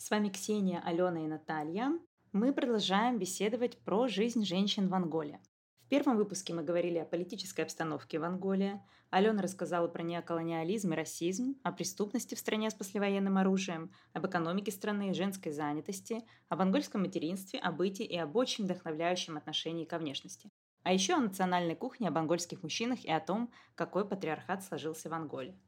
С вами Ксения, Алена и Наталья. Мы продолжаем беседовать про жизнь женщин в Анголе. В первом выпуске мы говорили о политической обстановке в Анголе. Алена рассказала про неоколониализм и расизм, о преступности в стране с послевоенным оружием, об экономике страны и женской занятости, об ангольском материнстве, о быте и об очень вдохновляющем отношении ко внешности. А еще о национальной кухне, об ангольских мужчинах и о том, какой патриархат сложился в Анголе.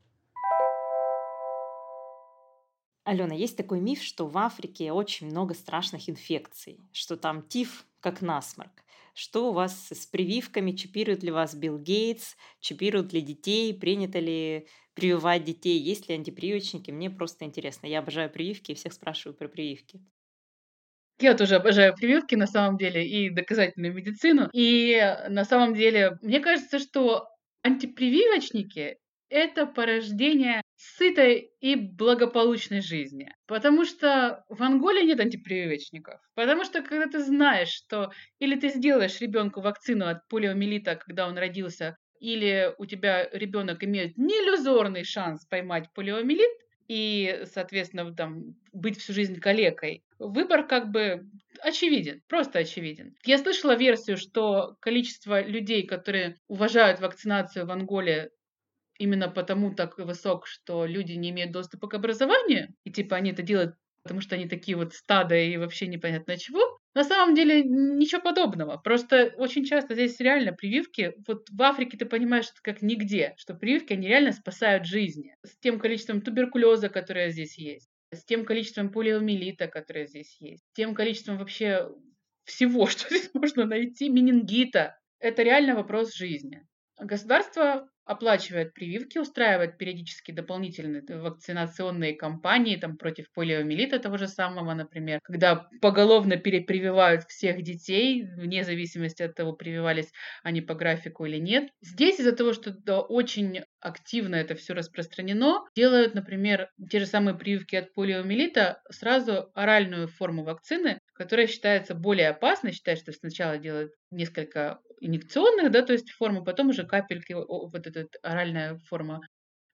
Алена, есть такой миф, что в Африке очень много страшных инфекций, что там тиф как насморк. Что у вас с прививками? Чипирует ли вас Билл Гейтс? Чипируют ли детей? Принято ли прививать детей? Есть ли антипрививочники? Мне просто интересно. Я обожаю прививки и всех спрашиваю про прививки. Я тоже обожаю прививки, на самом деле, и доказательную медицину. И на самом деле, мне кажется, что антипрививочники — это порождение сытой и благополучной жизни. Потому что в Анголе нет антипрививочников. Потому что когда ты знаешь, что или ты сделаешь ребенку вакцину от полиомиелита, когда он родился, или у тебя ребенок имеет неиллюзорный шанс поймать полиомиелит, и, соответственно, там, быть всю жизнь калекой. Выбор как бы очевиден, просто очевиден. Я слышала версию, что количество людей, которые уважают вакцинацию в Анголе, именно потому так высок, что люди не имеют доступа к образованию, и типа они это делают потому что они такие вот стада и вообще непонятно чего. На самом деле ничего подобного. Просто очень часто здесь реально прививки, вот в Африке ты понимаешь, что как нигде, что прививки, они реально спасают жизни. С тем количеством туберкулеза, которое здесь есть, с тем количеством полиомиелита, которое здесь есть, с тем количеством вообще всего, что здесь можно найти, менингита. Это реально вопрос жизни. Государство оплачивает прививки, устраивает периодически дополнительные вакцинационные кампании там, против полиомиелита того же самого, например, когда поголовно перепрививают всех детей, вне зависимости от того, прививались они по графику или нет. Здесь из-за того, что очень активно это все распространено, делают, например, те же самые прививки от полиомиелита, сразу оральную форму вакцины, которая считается более опасной, считают, что сначала делают несколько инъекционных, да, то есть форму, потом уже капельки, вот эта оральная форма.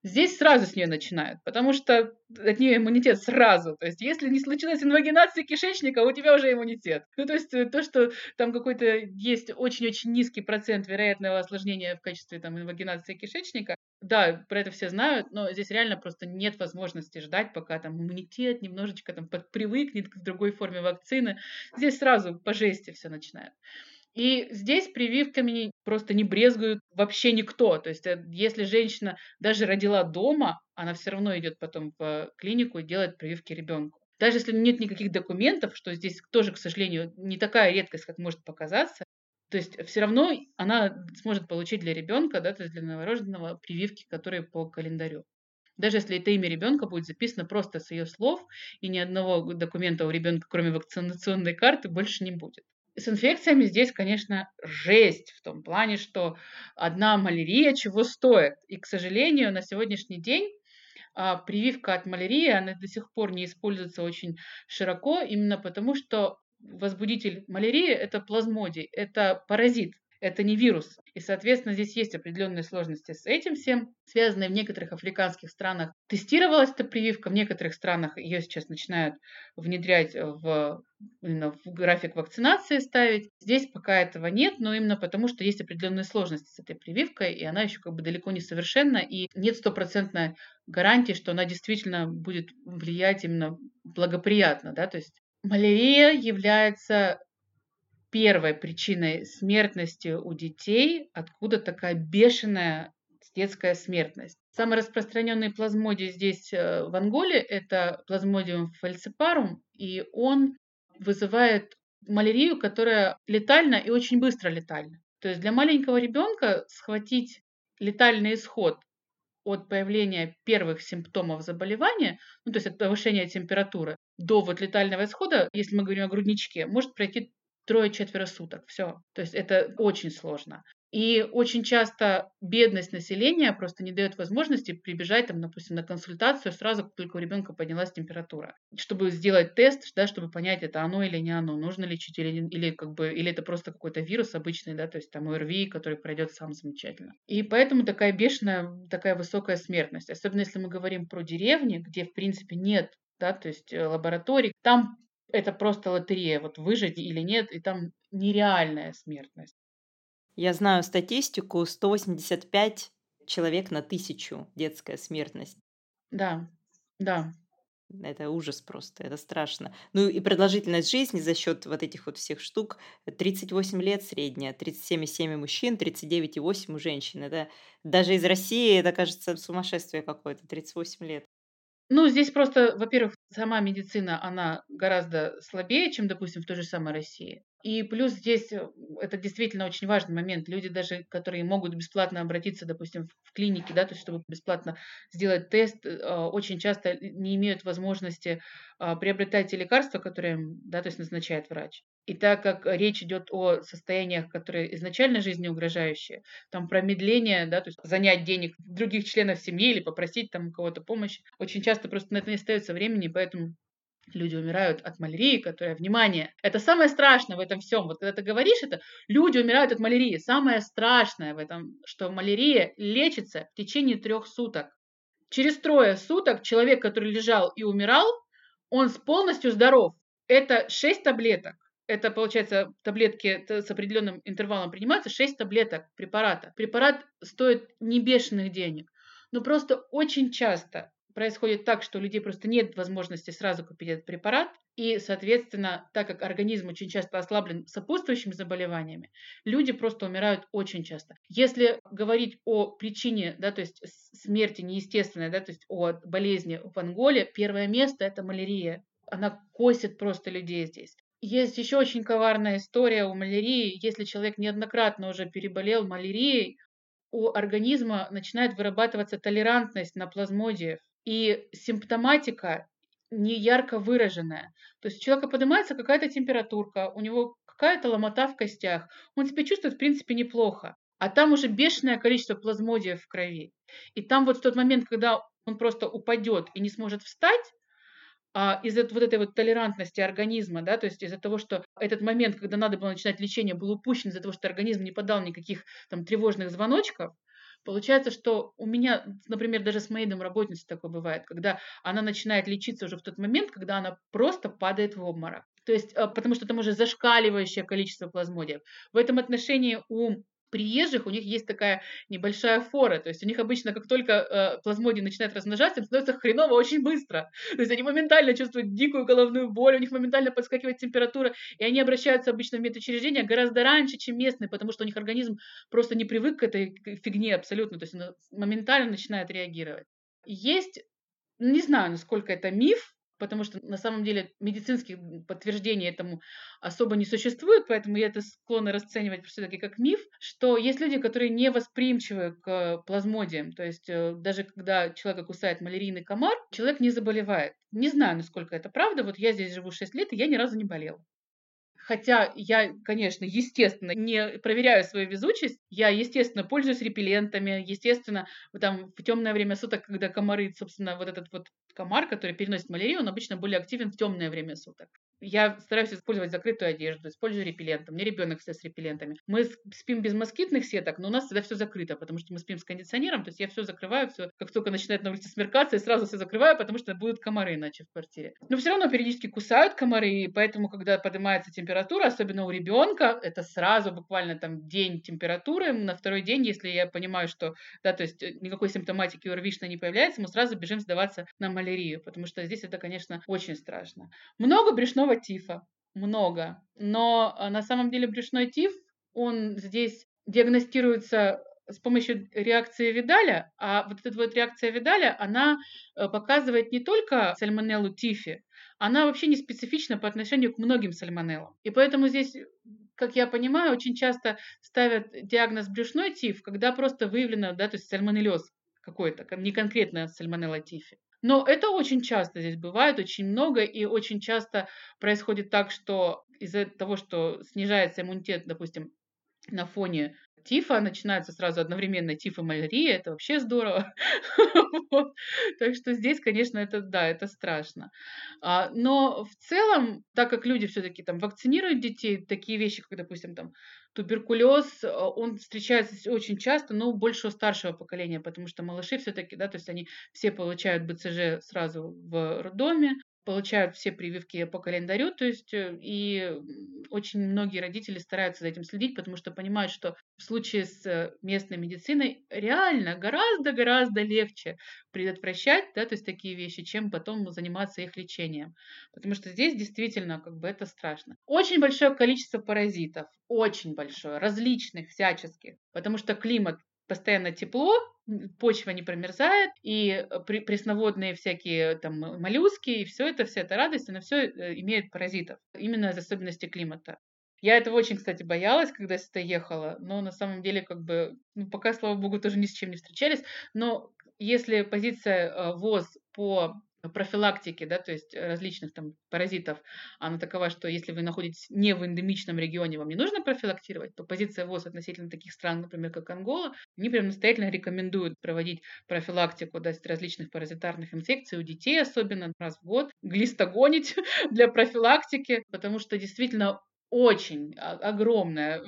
Здесь сразу с нее начинают, потому что от нее иммунитет сразу. То есть, если не случилась инвагинация кишечника, у тебя уже иммунитет. Ну, то есть, то, что там какой-то есть очень-очень низкий процент вероятного осложнения в качестве там инвагинации кишечника, да, про это все знают, но здесь реально просто нет возможности ждать, пока там иммунитет немножечко там привыкнет к другой форме вакцины. Здесь сразу по жести все начинают. И здесь прививками просто не брезгуют вообще никто. То есть, э, если женщина даже родила дома, она все равно идет потом в клинику и делает прививки ребенку. Даже если нет никаких документов, что здесь тоже, к сожалению, не такая редкость, как может показаться, то есть все равно она сможет получить для ребенка, да, то есть для новорожденного прививки, которые по календарю. Даже если это имя ребенка будет записано просто с ее слов, и ни одного документа у ребенка, кроме вакцинационной карты, больше не будет. С инфекциями здесь, конечно, жесть в том плане, что одна малярия чего стоит. И, к сожалению, на сегодняшний день а, прививка от малярии, она до сих пор не используется очень широко, именно потому что возбудитель малярии – это плазмодий, это паразит, это не вирус. И, соответственно, здесь есть определенные сложности с этим всем, связанные в некоторых африканских странах. Тестировалась эта прививка, в некоторых странах ее сейчас начинают внедрять в, именно в график вакцинации ставить. Здесь пока этого нет, но именно потому, что есть определенные сложности с этой прививкой, и она еще как бы далеко не совершенна, и нет стопроцентной гарантии, что она действительно будет влиять именно благоприятно, да, то есть Малярия является первой причиной смертности у детей, откуда такая бешеная детская смертность. Самый распространенный плазмодий здесь э, в Анголе – это плазмодиум фальципарум, и он вызывает малярию, которая летальна и очень быстро летальна. То есть для маленького ребенка схватить летальный исход от появления первых симптомов заболевания, ну, то есть от повышения температуры, до вот летального исхода, если мы говорим о грудничке, может пройти трое-четверо суток. Все. То есть это очень сложно. И очень часто бедность населения просто не дает возможности прибежать, там, допустим, на консультацию сразу, как только у ребенка поднялась температура, чтобы сделать тест, да, чтобы понять, это оно или не оно, нужно лечить или, или, как бы, или это просто какой-то вирус обычный, да, то есть там ОРВИ, который пройдет сам замечательно. И поэтому такая бешеная, такая высокая смертность. Особенно если мы говорим про деревни, где, в принципе, нет да, то есть э, лабораторий. Там это просто лотерея, вот выжить или нет, и там нереальная смертность. Я знаю статистику, 185 человек на тысячу детская смертность. Да, да. Это ужас просто, это страшно. Ну и продолжительность жизни за счет вот этих вот всех штук 38 лет средняя, 37,7 у мужчин, 39,8 у женщин. Это даже из России, это кажется сумасшествие какое-то, 38 лет. Ну, здесь просто, во-первых, сама медицина, она гораздо слабее, чем, допустим, в той же самой России. И плюс здесь э, это действительно очень важный момент. Люди даже, которые могут бесплатно обратиться, допустим, в клинике, да, то есть чтобы бесплатно сделать тест, э, очень часто не имеют возможности а, приобретать те лекарства, которые им, да, то есть назначает врач. И так как речь идет о состояниях, которые изначально жизнеугрожающие, там промедление, да, то есть занять денег других членов семьи или попросить там кого-то помощь, очень часто просто на это не остается времени, поэтому люди умирают от малярии, которая, внимание, это самое страшное в этом всем. Вот когда ты говоришь это, люди умирают от малярии. Самое страшное в этом, что малярия лечится в течение трех суток. Через трое суток человек, который лежал и умирал, он полностью здоров. Это 6 таблеток. Это, получается, таблетки с определенным интервалом принимаются, 6 таблеток препарата. Препарат стоит не бешеных денег. Но просто очень часто происходит так, что у людей просто нет возможности сразу купить этот препарат, и, соответственно, так как организм очень часто ослаблен сопутствующими заболеваниями, люди просто умирают очень часто. Если говорить о причине, да, то есть смерти неестественной, да, то есть о болезни в Анголе, первое место – это малярия. Она косит просто людей здесь. Есть еще очень коварная история у малярии. Если человек неоднократно уже переболел малярией, у организма начинает вырабатываться толерантность на плазмодиев и симптоматика не ярко выраженная. То есть у человека поднимается какая-то температурка, у него какая-то ломота в костях, он себя чувствует, в принципе, неплохо. А там уже бешеное количество плазмодиев в крови. И там вот в тот момент, когда он просто упадет и не сможет встать, а из-за вот этой вот толерантности организма, да, то есть из-за того, что этот момент, когда надо было начинать лечение, был упущен из-за того, что организм не подал никаких там тревожных звоночков, Получается, что у меня, например, даже с моей домработницей такое бывает, когда она начинает лечиться уже в тот момент, когда она просто падает в обморок. То есть, э, потому что там уже зашкаливающее количество плазмодиев. В этом отношении у приезжих у них есть такая небольшая фора, то есть у них обычно, как только э, плазмодий начинает размножаться, им становится хреново очень быстро. То есть они моментально чувствуют дикую головную боль, у них моментально подскакивает температура, и они обращаются обычно в медучреждения гораздо раньше, чем местные, потому что у них организм просто не привык к этой фигне абсолютно, то есть он моментально начинает реагировать. Есть, не знаю, насколько это миф, потому что на самом деле медицинских подтверждений этому особо не существует, поэтому я это склонна расценивать все-таки как миф, что есть люди, которые не восприимчивы к плазмодиям, то есть э, даже когда человека кусает малярийный комар, человек не заболевает. Не знаю, насколько это правда, вот я здесь живу 6 лет, и я ни разу не болел. Хотя я, конечно, естественно, не проверяю свою везучесть. Я, естественно, пользуюсь репеллентами. Естественно, там в темное время суток, когда комары, собственно, вот этот вот комар, который переносит малярию, он обычно более активен в темное время суток. Я стараюсь использовать закрытую одежду, использую репелленты. У меня ребенок все с репеллентами. Мы спим без москитных сеток, но у нас всегда все закрыто, потому что мы спим с кондиционером. То есть я все закрываю, все, как только начинает на улице смеркаться, я сразу все закрываю, потому что будут комары иначе в квартире. Но все равно периодически кусают комары, и поэтому, когда поднимается температура, особенно у ребенка, это сразу буквально там день температуры. На второй день, если я понимаю, что, да, то есть э, никакой симптоматики у РВИшна не появляется, мы сразу бежим сдаваться на малярию, потому что здесь это, конечно, очень страшно. Много брюшного брюшного тифа. Много. Но а, на самом деле брюшной тиф, он здесь диагностируется с помощью реакции Видаля, а вот эта вот реакция Видаля, она э, показывает не только сальмонеллу тифи, она вообще не специфична по отношению к многим сальмонеллам. И поэтому здесь, как я понимаю, очень часто ставят диагноз брюшной тиф, когда просто выявлено, да, то есть сальмонеллез какой-то, не конкретно сальмонелла тифи. Но это очень часто здесь бывает, очень много, и очень часто происходит так, что из-за того, что снижается иммунитет, допустим, на фоне тифа, начинается сразу одновременно тиф и малярия, это вообще здорово. Так что здесь, конечно, это да, это страшно. А, но в целом, так как люди все-таки там вакцинируют детей, такие вещи, как, допустим, там туберкулез, а, он встречается очень часто, но больше у старшего поколения, потому что малыши все-таки, да, то есть они все получают БЦЖ сразу в роддоме, получают все прививки по календарю, то есть э, и очень многие родители стараются за этим следить, потому что понимают, что в случае с э, местной медициной реально гораздо-гораздо легче предотвращать, да, то есть такие вещи, чем потом заниматься их лечением. Потому что здесь действительно как бы это страшно. Очень большое количество паразитов, очень большое, различных, всяческих, потому что климат постоянно тепло, почва не промерзает, и э, пресноводные всякие там моллюски, и все это, вся эта радость, она все э, имеет паразитов, именно из особенностей климата. Я этого очень, кстати, боялась, когда сюда ехала, но на самом деле, как бы, ну, пока, слава богу, тоже ни с чем не встречались, но если позиция э, ВОЗ по профилактики, да, то есть различных там паразитов, она такова, что если вы находитесь не в эндемичном регионе, вам не нужно профилактировать, то позиция ВОЗ относительно таких стран, например, как Ангола, они прям настоятельно рекомендуют проводить профилактику да, различных паразитарных инфекций у детей, особенно раз в год, глистогонить для профилактики, потому что действительно очень огромная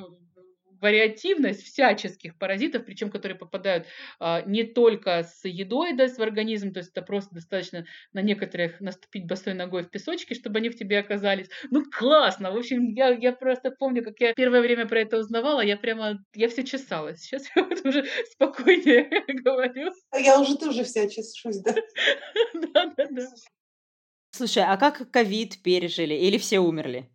вариативность всяческих паразитов, причем которые попадают а, не только с едой да, в организм, то есть это просто достаточно на некоторых наступить босой ногой в песочке, чтобы они в тебе оказались. Ну, классно! В общем, я, я просто помню, как я первое время про это узнавала, я прямо, я все чесалась. Сейчас я вот уже спокойнее говорю. Я уже тоже вся чешусь, да? Да, да, да. Слушай, а как ковид пережили? Или все умерли?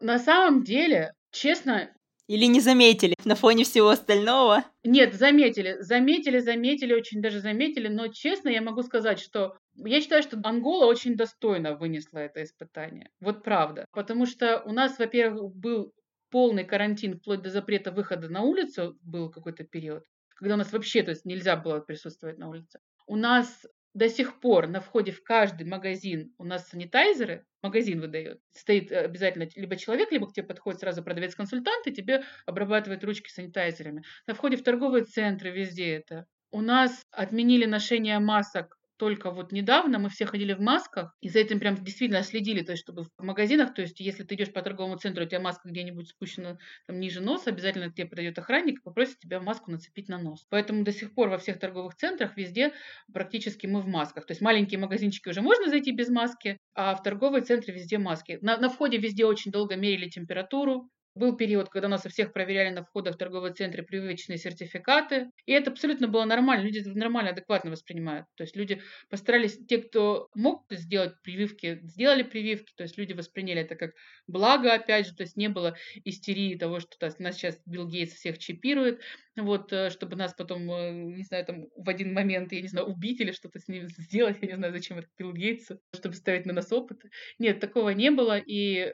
На самом деле, честно, или не заметили на фоне всего остального? Нет, заметили. Заметили, заметили, очень даже заметили. Но честно, я могу сказать, что я считаю, что Ангола очень достойно вынесла это испытание. Вот правда. Потому что у нас, во-первых, был полный карантин вплоть до запрета выхода на улицу, был какой-то период, когда у нас вообще то есть, нельзя было присутствовать на улице. У нас до сих пор на входе в каждый магазин у нас санитайзеры, магазин выдает. Стоит э, обязательно либо человек, либо к тебе подходит сразу продавец-консультант и тебе обрабатывает ручки санитайзерами. На входе в торговые центры везде это. У нас отменили ношение масок только вот недавно мы все ходили в масках, и за этим прям действительно следили, то есть чтобы в магазинах, то есть если ты идешь по торговому центру, у тебя маска где-нибудь спущена там ниже носа, обязательно тебе подойдет охранник и попросит тебя маску нацепить на нос. Поэтому до сих пор во всех торговых центрах везде практически мы в масках. То есть маленькие магазинчики уже можно зайти без маски, а в торговые центры везде маски. На, на входе везде очень долго мерили температуру, был период, когда нас у всех проверяли на входах в торговые центры привычные сертификаты. И это абсолютно было нормально. Люди это нормально, адекватно воспринимают. То есть люди постарались, те, кто мог сделать прививки, сделали прививки. То есть люди восприняли это как благо, опять же. То есть не было истерии того, что то, нас сейчас Билл Гейтс всех чипирует. Вот, э, чтобы нас потом, э, не знаю, там в один момент, я не знаю, убить или что-то с ним сделать. Я не знаю, зачем это Билл Гейтсу, чтобы ставить на нас опыты. Нет, такого не было. И э,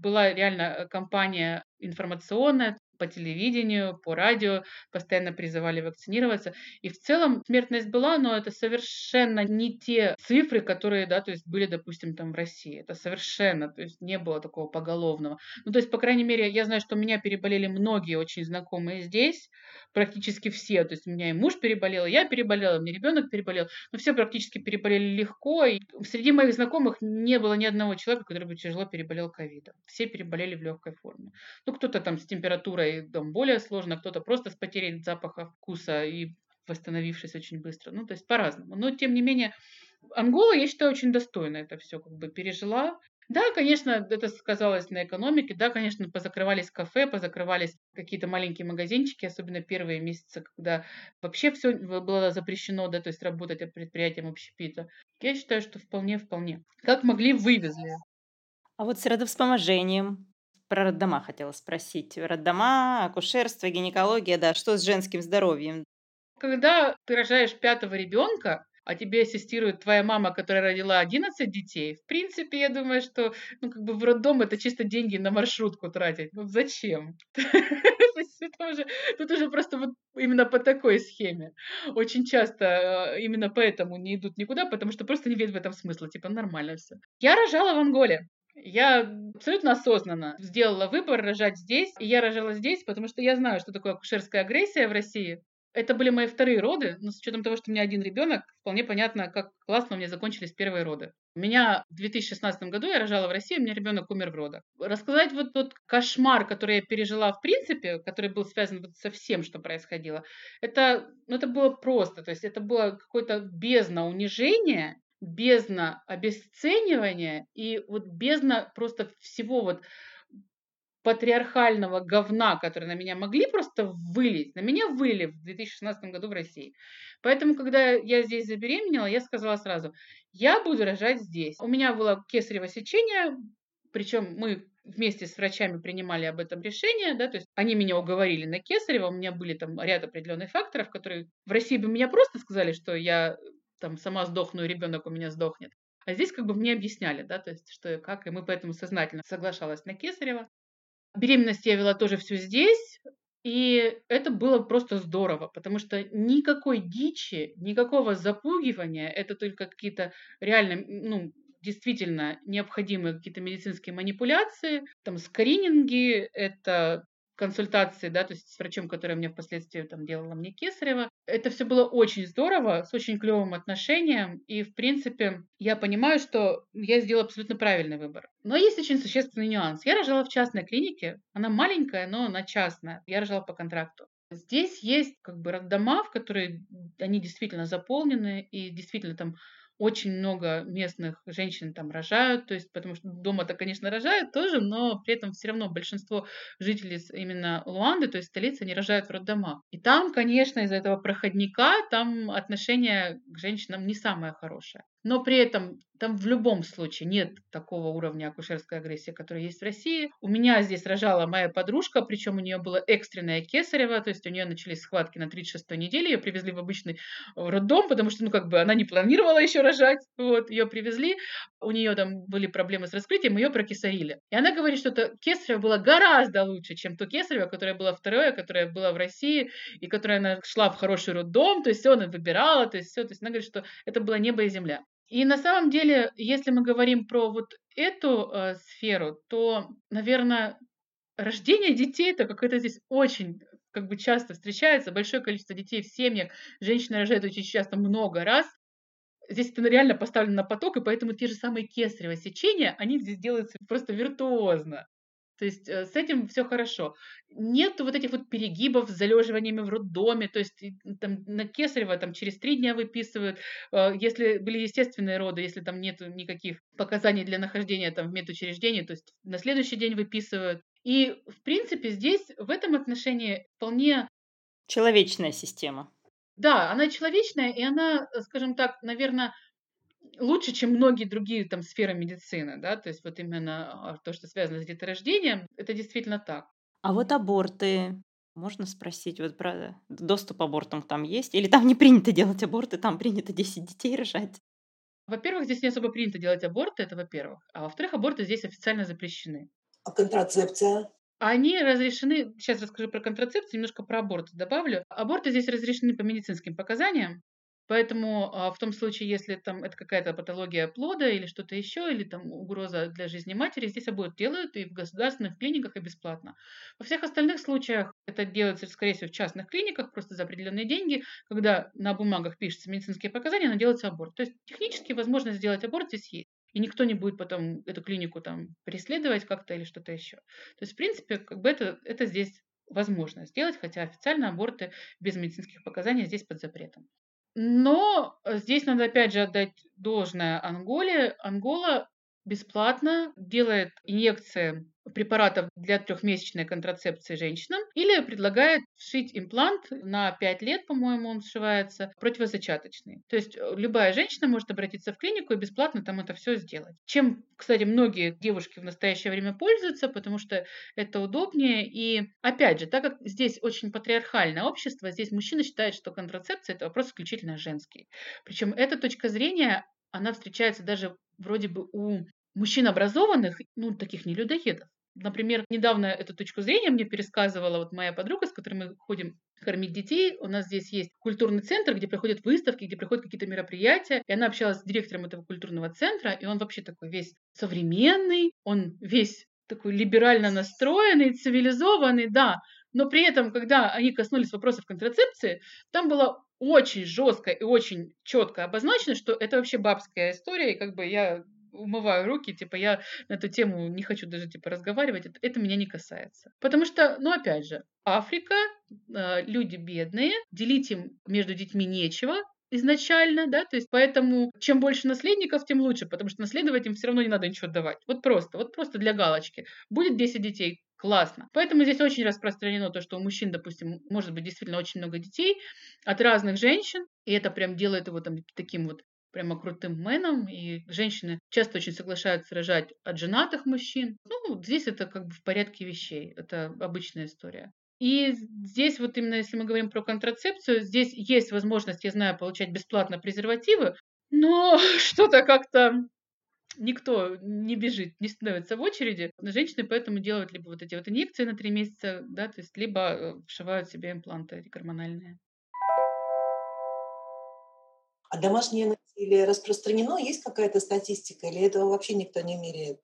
была реально э, кампания информационная, по телевидению, по радио постоянно призывали вакцинироваться. И в целом смертность была, но это совершенно не те цифры, которые, да, то есть были, допустим, там в России. Это совершенно, то есть не было такого поголовного. Ну, то есть, по крайней мере, я знаю, что меня переболели многие очень знакомые здесь, практически все. То есть у меня и муж переболел, и я переболела, у меня ребенок переболел. Но все практически переболели легко. И среди моих знакомых не было ни одного человека, который бы тяжело переболел ковидом. Все переболели в легкой форме. Ну, кто-то там с температурой там, более сложно, кто-то просто с потерей запаха вкуса и восстановившись очень быстро. Ну, то есть по-разному. Но, тем не менее, Ангола, я считаю, очень достойно это все как бы пережила. Да, конечно, это сказалось на экономике, да, конечно, позакрывались кафе, позакрывались какие-то маленькие магазинчики, особенно первые месяцы, когда вообще все было запрещено, да, то есть работать предприятием общепита. Я считаю, что вполне-вполне. Как могли, вывезли. А вот с родовспоможением, про роддома хотела спросить. Роддома, акушерство, гинекология, да, что с женским здоровьем? Когда ты рожаешь пятого ребенка, а тебе ассистирует твоя мама, которая родила 11 детей, в принципе, я думаю, что ну, как бы в роддом это чисто деньги на маршрутку тратить. Вот зачем? Тут уже просто вот именно по такой схеме. Очень часто э, именно поэтому не идут никуда, потому что просто не видят в этом смысла. Типа нормально все. Я рожала в Анголе. Я абсолютно осознанно сделала выбор рожать здесь, и я рожала здесь, потому что я знаю, что такое акушерская агрессия в России. Это были мои вторые роды, но с учетом того, что у меня один ребенок, вполне понятно, как классно у меня закончились первые роды. У меня в 2016 году я рожала в России, у меня ребенок умер в родах. Рассказать вот тот кошмар, который я пережила в принципе, который был связан вот со всем, что происходило, это, ну, это было просто. То есть это было какое-то бездна унижения, бездна обесценивания и вот бездна просто всего вот патриархального говна, который на меня могли просто вылить, на меня вылили в 2016 году в России. Поэтому, когда я здесь забеременела, я сказала сразу, я буду рожать здесь. У меня было кесарево сечение, причем мы вместе с врачами принимали об этом решение, да, то есть они меня уговорили на кесарево, у меня были там ряд определенных факторов, которые в России бы меня просто сказали, что я там сама сдохну, и ребенок у меня сдохнет. А здесь как бы мне объясняли, да, то есть что и как, и мы поэтому сознательно соглашалась на кесарево. Беременность я вела тоже все здесь, и это было просто здорово, потому что никакой дичи, никакого запугивания, это только какие-то реально, ну, действительно необходимые какие-то медицинские манипуляции, там скрининги, это консультации, да, то есть с врачом, который мне впоследствии там делала мне кесарево. Это все было очень здорово, с очень клевым отношением, и, в принципе, я понимаю, что я сделала абсолютно правильный выбор. Но есть очень существенный нюанс. Я рожала в частной клинике, она маленькая, но она частная. Я рожала по контракту. Здесь есть как бы роддома, в которые они действительно заполнены, и действительно там очень много местных женщин там рожают, то есть, потому что дома-то, конечно, рожают тоже, но при этом все равно большинство жителей именно Луанды, то есть столицы, они рожают в роддомах. И там, конечно, из-за этого проходника, там отношение к женщинам не самое хорошее. Но при этом там в любом случае нет такого уровня акушерской агрессии, который есть в России. У меня здесь рожала моя подружка, причем у нее было экстренное кесарево, то есть у нее начались схватки на 36-й неделе, ее привезли в обычный э, роддом, потому что, ну, как бы она не планировала еще рожать, вот, ее привезли, у нее там были проблемы с раскрытием, ее прокесарили. И она говорит, что это кесарево было гораздо лучше, чем то кесарево, которое было второе, которое было в России, и которое она шла в хороший роддом, то есть все она выбирала, то есть все, то есть она говорит, что это было небо и земля. И на самом деле, если мы говорим про вот эту э, сферу, то, наверное, рождение детей это какое-то здесь очень как бы часто встречается, большое количество детей в семьях, женщины рожают очень часто много раз. Здесь это реально поставлено на поток, и поэтому те же самые кесарево сечения, они здесь делаются просто виртуозно. То есть э, с этим все хорошо. Нет вот этих вот перегибов с залеживаниями в роддоме, то есть там на Кесарева там через три дня выписывают, э, если были естественные роды, если там нет никаких показаний для нахождения там в медучреждении, то есть на следующий день выписывают. И в принципе здесь в этом отношении вполне человечная система. Да, она человечная, и она, скажем так, наверное, лучше, чем многие другие там сферы медицины, да, то есть вот именно а, то, что связано с деторождением, это действительно так. А вот аборты, можно спросить, вот про доступ к абортам там есть? Или там не принято делать аборты, там принято 10 детей рожать? Во-первых, здесь не особо принято делать аборты, это во-первых. А во-вторых, аборты здесь официально запрещены. А контрацепция? Они разрешены, сейчас расскажу про контрацепцию, немножко про аборты добавлю. Аборты здесь разрешены по медицинским показаниям, Поэтому а, в том случае, если там это какая-то патология плода или что-то еще, или там угроза для жизни матери, здесь аборт делают и в государственных клиниках и бесплатно. Во всех остальных случаях это делается, скорее всего, в частных клиниках, просто за определенные деньги, когда на бумагах пишутся медицинские показания, но делается аборт. То есть технически возможность сделать аборт здесь есть. И никто не будет потом эту клинику там преследовать как-то или что-то еще. То есть, в принципе, как бы это, это здесь возможно сделать, хотя официально аборты без медицинских показаний здесь под запретом. Но э, здесь надо опять же отдать должное Анголе. Ангола бесплатно делает инъекции препаратов для трехмесячной контрацепции женщинам или предлагает вшить имплант на 5 лет, по-моему, он сшивается, противозачаточный. То есть э, любая женщина может обратиться в клинику и бесплатно там это все сделать. Чем, кстати, многие девушки в настоящее время пользуются, потому что это удобнее. И опять же, так как здесь очень патриархальное общество, здесь мужчина считает, что контрацепция это вопрос исключительно женский. Причем эта точка зрения, она встречается даже вроде бы у мужчин образованных, ну, таких не людоедов Например, недавно эту точку зрения мне пересказывала вот моя подруга, с которой мы ходим кормить детей. У нас здесь есть культурный центр, где проходят выставки, где проходят какие-то мероприятия. И она общалась с директором этого культурного центра, и он вообще такой весь современный, он весь такой либерально настроенный, цивилизованный, да. Но при этом, когда они коснулись вопросов контрацепции, там было очень жестко и очень четко обозначено, что это вообще бабская история, и как бы я умываю руки, типа, я на эту тему не хочу даже, типа, разговаривать, это, это меня не касается. Потому что, ну, опять же, Африка, э, люди бедные, делить им между детьми нечего, изначально, да, то есть поэтому чем больше наследников, тем лучше, потому что наследовать им все равно не надо ничего давать. Вот просто, вот просто для галочки. Будет 10 детей, классно. Поэтому здесь очень распространено то, что у мужчин, допустим, может быть действительно очень много детей от разных женщин, и это прям делает его там таким вот прямо крутым мэном, и женщины часто очень соглашаются рожать от женатых мужчин. Ну, здесь это как бы в порядке вещей, это обычная история. И здесь вот именно, если мы говорим про контрацепцию, здесь есть возможность, я знаю, получать бесплатно презервативы, но что-то как-то никто не бежит, не становится в очереди. Женщины поэтому делают либо вот эти вот инъекции на три месяца, да, то есть либо э, вшивают себе импланты гормональные. А домашнее насилие распространено? Есть какая-то статистика или этого вообще никто не меряет?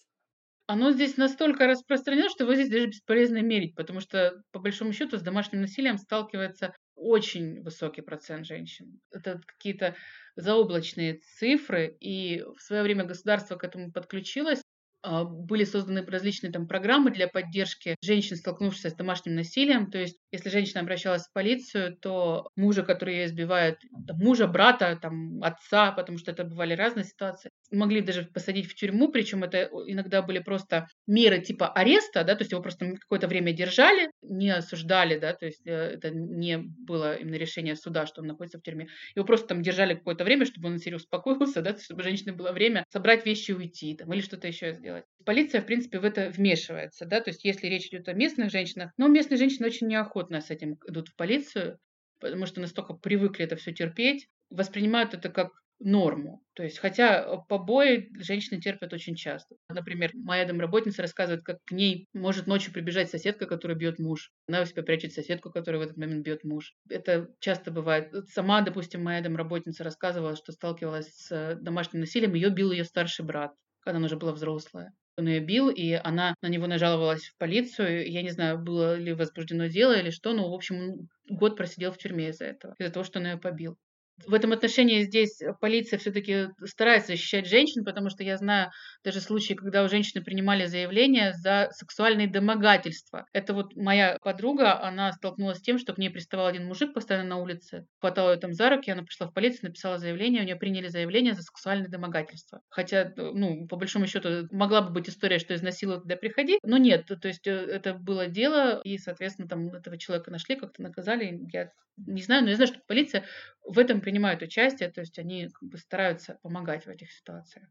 Оно здесь настолько распространено, что его здесь даже бесполезно мерить, потому что, по большому счету, с домашним насилием сталкивается очень высокий процент женщин. Это какие-то заоблачные цифры, и в свое время государство к этому подключилось, были созданы различные там программы для поддержки женщин, столкнувшихся с домашним насилием. То есть, если женщина обращалась в полицию, то мужа, который ее избивает, там, мужа, брата, там, отца, потому что это бывали разные ситуации, могли даже посадить в тюрьму, причем это иногда были просто меры типа ареста, да, то есть его просто какое-то время держали, не осуждали, да, то есть э, это не было именно решение суда, что он находится в тюрьме. Его просто там держали какое-то время, чтобы он на успокоился, да, чтобы женщине было время собрать вещи и уйти, там, или что-то еще сделать делать. Полиция, в принципе, в это вмешивается, да, то есть если речь идет о местных женщинах, но местные женщины очень неохотно с этим идут в полицию, потому что настолько привыкли это все терпеть, воспринимают это как норму. То есть, хотя побои женщины терпят очень часто. Например, моя домработница рассказывает, как к ней может ночью прибежать соседка, которая бьет муж. Она у себя прячет соседку, которая в этот момент бьет муж. Это часто бывает. Сама, допустим, моя домработница рассказывала, что сталкивалась с домашним насилием. Ее бил ее старший брат когда она уже была взрослая. Он ее бил, и она на него нажаловалась в полицию. Я не знаю, было ли возбуждено дело или что, но, в общем, год просидел в тюрьме из-за этого, из-за того, что он ее побил. В этом отношении здесь полиция все-таки старается защищать женщин, потому что я знаю даже случаи, когда у женщины принимали заявление за сексуальные домогательства. Это вот моя подруга, она столкнулась с тем, что к ней приставал один мужик постоянно на улице, хватал ее там за руки, она пришла в полицию, написала заявление, у нее приняли заявление за сексуальное домогательство. Хотя, ну, по большому счету, могла бы быть история, что изнасиловал, когда приходи, но нет, то есть э, это было дело, и, соответственно, там этого человека нашли, как-то наказали. Я не знаю, но я знаю, что полиция в этом принимает участие, то есть они как бы стараются помогать в этих ситуациях.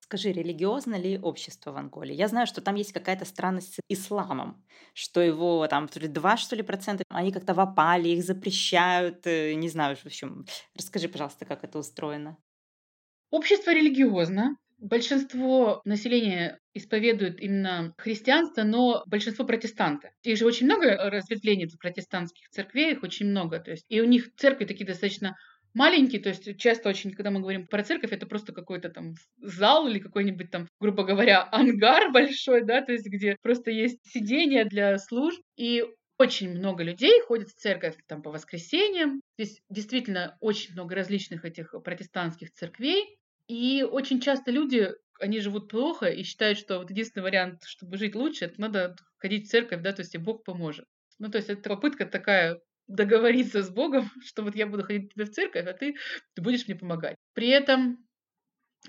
Скажи, религиозно ли общество в Анголе? Я знаю, что там есть какая-то странность с исламом, что его там то ли 2, что ли, процента, они как-то в опале, их запрещают, э, не знаю, в общем. Расскажи, пожалуйста, как это устроено. Общество религиозно, Большинство населения исповедует именно христианство, но большинство протестанты. Их же очень много разветвлений в протестантских церквей, их очень много. То есть, и у них церкви такие достаточно маленькие, то есть часто очень, когда мы говорим про церковь, это просто какой-то там зал или какой-нибудь там, грубо говоря, ангар большой, да, то есть где просто есть сиденье для служб, и очень много людей ходят в церковь там по воскресеньям. Здесь действительно очень много различных этих протестантских церквей. И очень часто люди, они живут плохо и считают, что вот единственный вариант, чтобы жить лучше, это надо ходить в церковь, да, то есть и Бог поможет. Ну, то есть это попытка такая договориться с Богом, что вот я буду ходить тебе в церковь, а ты, ты будешь мне помогать. При этом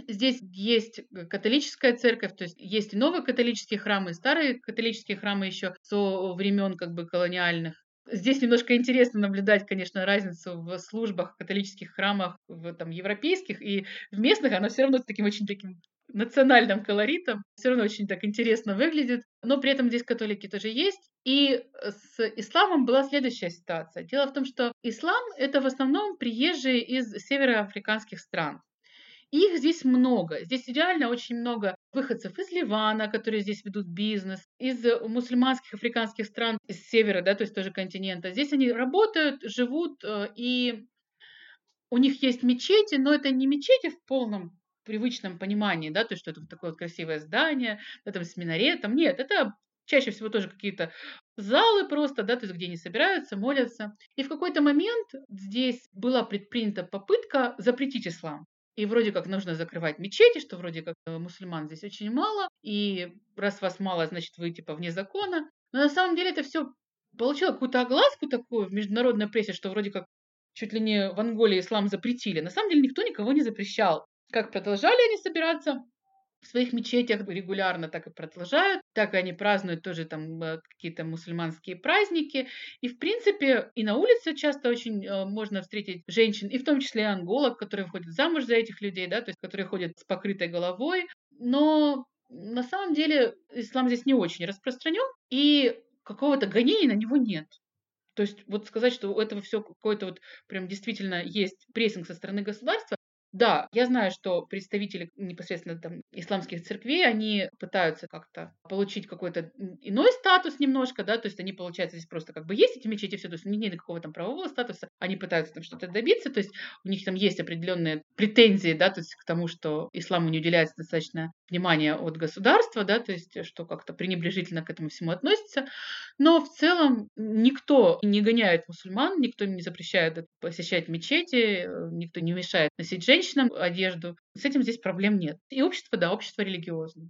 Здесь есть католическая церковь, то есть есть и новые католические храмы, и старые католические храмы еще со времен как бы колониальных. Здесь немножко интересно наблюдать, конечно, разницу в службах, католических храмах, в там, европейских и в местных. Она все равно с таким очень таким национальным колоритом. Все равно очень так интересно выглядит. Но при этом здесь католики тоже есть. И с исламом была следующая ситуация. Дело в том, что ислам — это в основном приезжие из североафриканских стран. Их здесь много. Здесь реально очень много выходцев из Ливана, которые здесь ведут бизнес, из мусульманских африканских стран, из севера, да, то есть тоже континента. Здесь они работают, живут, э, и у них есть мечети, но это не мечети в полном привычном понимании, да, то есть что это такое вот красивое здание, да, там с минаретом. Нет, это чаще всего тоже какие-то залы просто, да, то есть где они собираются, молятся. И в какой-то момент здесь была предпринята попытка запретить ислам. И вроде как нужно закрывать мечети, что вроде как э, мусульман здесь очень мало, и раз вас мало, значит вы типа вне закона. Но на самом деле это все получило какую-то огласку такую в международной прессе, что вроде как чуть ли не в Анголе ислам запретили. На самом деле никто никого не запрещал. Как продолжали они собираться, в своих мечетях регулярно так и продолжают, так и они празднуют тоже там э, какие-то мусульманские праздники. И, в принципе, и на улице часто очень э, можно встретить женщин, и в том числе и анголог, которые выходят замуж за этих людей, да, то есть которые ходят с покрытой головой. Но на самом деле ислам здесь не очень распространен, и какого-то гонения на него нет. То есть вот сказать, что у этого все какой-то вот прям действительно есть прессинг со стороны государства, да, я знаю, что представители непосредственно там исламских церквей, они пытаются как-то получить какой-то иной статус немножко, да, то есть они, получается, здесь просто как бы есть эти мечети, все, то есть нет никакого там правового статуса, они пытаются там что-то добиться, то есть у них там есть определенные претензии, да, то есть к тому, что исламу не уделяется достаточно внимания от государства, да, то есть что как-то пренебрежительно к этому всему относится, но в целом никто не гоняет мусульман, никто не запрещает посещать мечети, никто не мешает носить женщин, женщинам одежду. С этим здесь проблем нет. И общество, да, общество религиозное.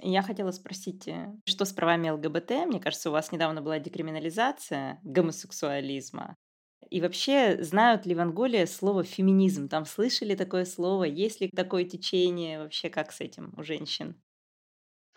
Я хотела спросить, э, что с правами ЛГБТ? Мне кажется, у вас недавно была декриминализация гомосексуализма. И вообще, знают ли в Анголе слово «феминизм»? Там слышали такое слово? Есть ли такое течение? Вообще, как с этим у женщин?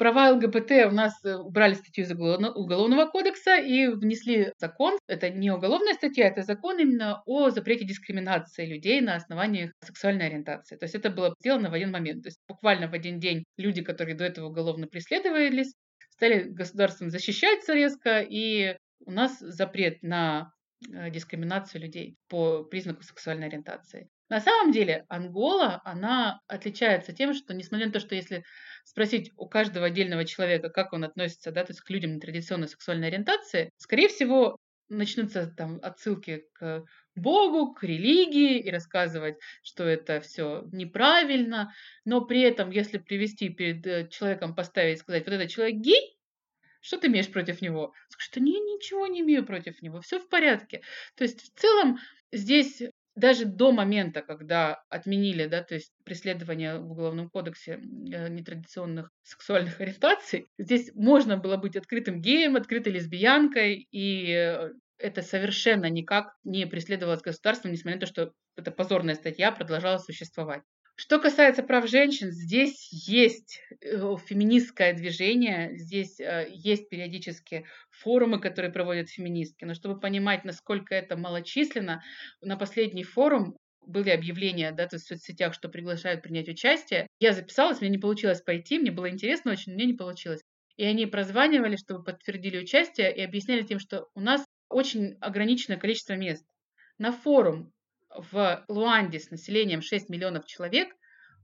Права ЛГБТ у нас э, убрали статью из Уголовного кодекса и внесли закон. Это не уголовная статья, это закон именно о запрете дискриминации людей на основании сексуальной ориентации. То есть это было сделано в один момент. То есть буквально в один день люди, которые до этого уголовно преследовались, стали государством защищаться резко, и у нас запрет на дискриминацию людей по признаку сексуальной ориентации. На самом деле Ангола, она отличается тем, что несмотря на то, что если спросить у каждого отдельного человека, как он относится да, то есть к людям нетрадиционной сексуальной ориентации, скорее всего, начнутся там отсылки к Богу, к религии и рассказывать, что это все неправильно, но при этом, если привести перед э, человеком, поставить, сказать, вот этот человек гей, что ты имеешь против него? Скажешь, что не, ничего не имею против него, все в порядке. То есть в целом здесь даже до момента, когда отменили, да, то есть преследование в Уголовном кодексе э, нетрадиционных сексуальных ориентаций, здесь можно было быть открытым геем, открытой лесбиянкой, и э, это совершенно никак не преследовалось государством, несмотря на то, что эта позорная статья продолжала существовать. Что касается прав женщин, здесь есть э, феминистское движение, здесь э, есть периодически форумы, которые проводят феминистки. Но чтобы понимать, насколько это малочисленно, на последний форум были объявления да, то есть в соцсетях, что приглашают принять участие. Я записалась, мне не получилось пойти, мне было интересно очень, мне не получилось. И они прозванивали, чтобы подтвердили участие, и объясняли тем, что у нас очень ограниченное количество мест. На форум в Луанде с населением 6 миллионов человек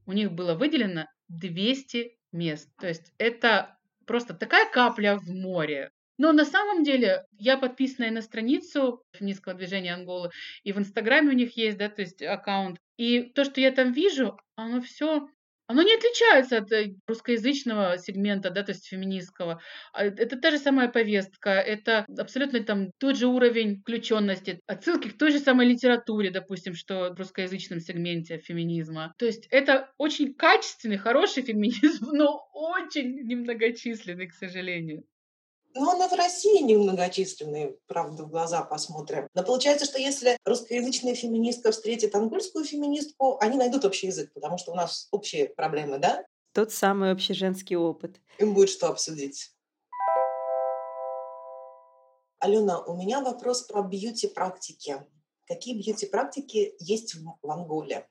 у них было выделено 200 мест. То есть это просто такая капля в море. Но на самом деле я подписана и на страницу феминистского движения Анголы, и в Инстаграме у них есть, да, то есть аккаунт. И то, что я там вижу, оно все оно не отличается от э, русскоязычного сегмента, да, то есть феминистского. А, это та же самая повестка, это абсолютно там тот же уровень включенности, отсылки к той же самой литературе, допустим, что в русскоязычном сегменте феминизма. То есть это очень качественный, хороший феминизм, но очень немногочисленный, к сожалению. Ну, она в России немногочисленные, правда, в глаза посмотрим. Но получается, что если русскоязычная феминистка встретит ангольскую феминистку, они найдут общий язык, потому что у нас общие проблемы, да? Тот самый общий женский опыт. Им будет что обсудить. Алена, у меня вопрос про бьюти-практики. Какие бьюти-практики есть в Анголе?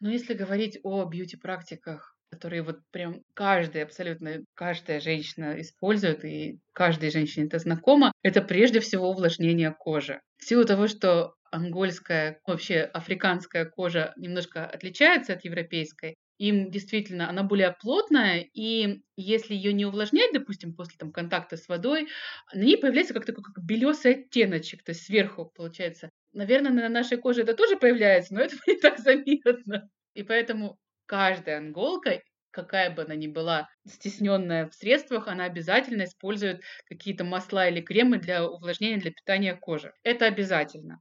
Ну, если говорить о бьюти-практиках которые вот прям каждая, абсолютно каждая женщина использует, и каждой женщине это знакомо, это прежде всего увлажнение кожи. В силу того, что ангольская, вообще африканская кожа немножко отличается от европейской. Им действительно она более плотная, и если ее не увлажнять, допустим, после там, контакта с водой, на ней появляется как такой как белесый оттеночек, то есть сверху получается. Наверное, на нашей коже это тоже появляется, но это не так заметно. И поэтому каждая анголка какая бы она ни была стесненная в средствах, она обязательно использует какие-то масла или кремы для увлажнения, для питания кожи. Это обязательно.